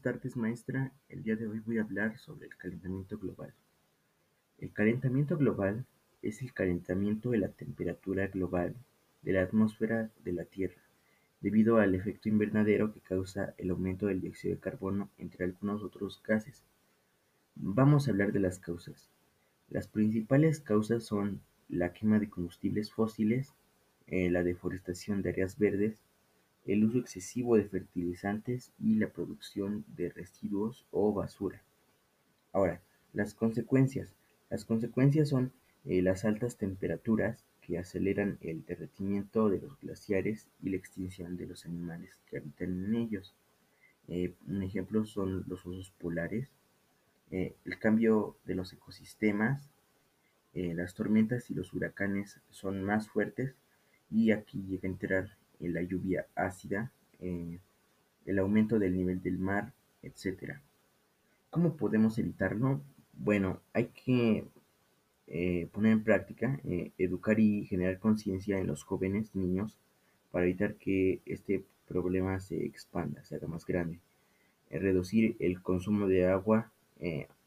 tardes, maestra. El día de hoy voy a hablar sobre el calentamiento global. El calentamiento global es el calentamiento de la temperatura global de la atmósfera de la Tierra, debido al efecto invernadero que causa el aumento del dióxido de carbono, entre algunos otros gases. Vamos a hablar de las causas. Las principales causas son la quema de combustibles fósiles, eh, la deforestación de áreas verdes, el uso excesivo de fertilizantes y la producción de residuos o basura. Ahora, las consecuencias. Las consecuencias son eh, las altas temperaturas que aceleran el derretimiento de los glaciares y la extinción de los animales que habitan en ellos. Eh, un ejemplo son los osos polares, eh, el cambio de los ecosistemas, las tormentas y los huracanes son más fuertes y aquí llega a entrar la lluvia ácida, eh, el aumento del nivel del mar, etc. ¿Cómo podemos evitarlo? Bueno, hay que eh, poner en práctica, eh, educar y generar conciencia en los jóvenes, niños, para evitar que este problema se expanda, se haga más grande. reducir el consumo de agua,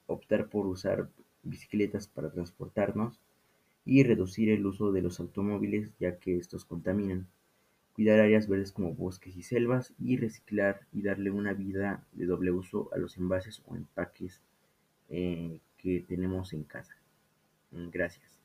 optar por usar bicicletas para transportarnos y reducir el uso de los automóviles ya que estos contaminan cuidar áreas verdes como bosques y selvas y reciclar y darle una vida de doble uso a los envases o empaques eh, que tenemos en casa. Gracias.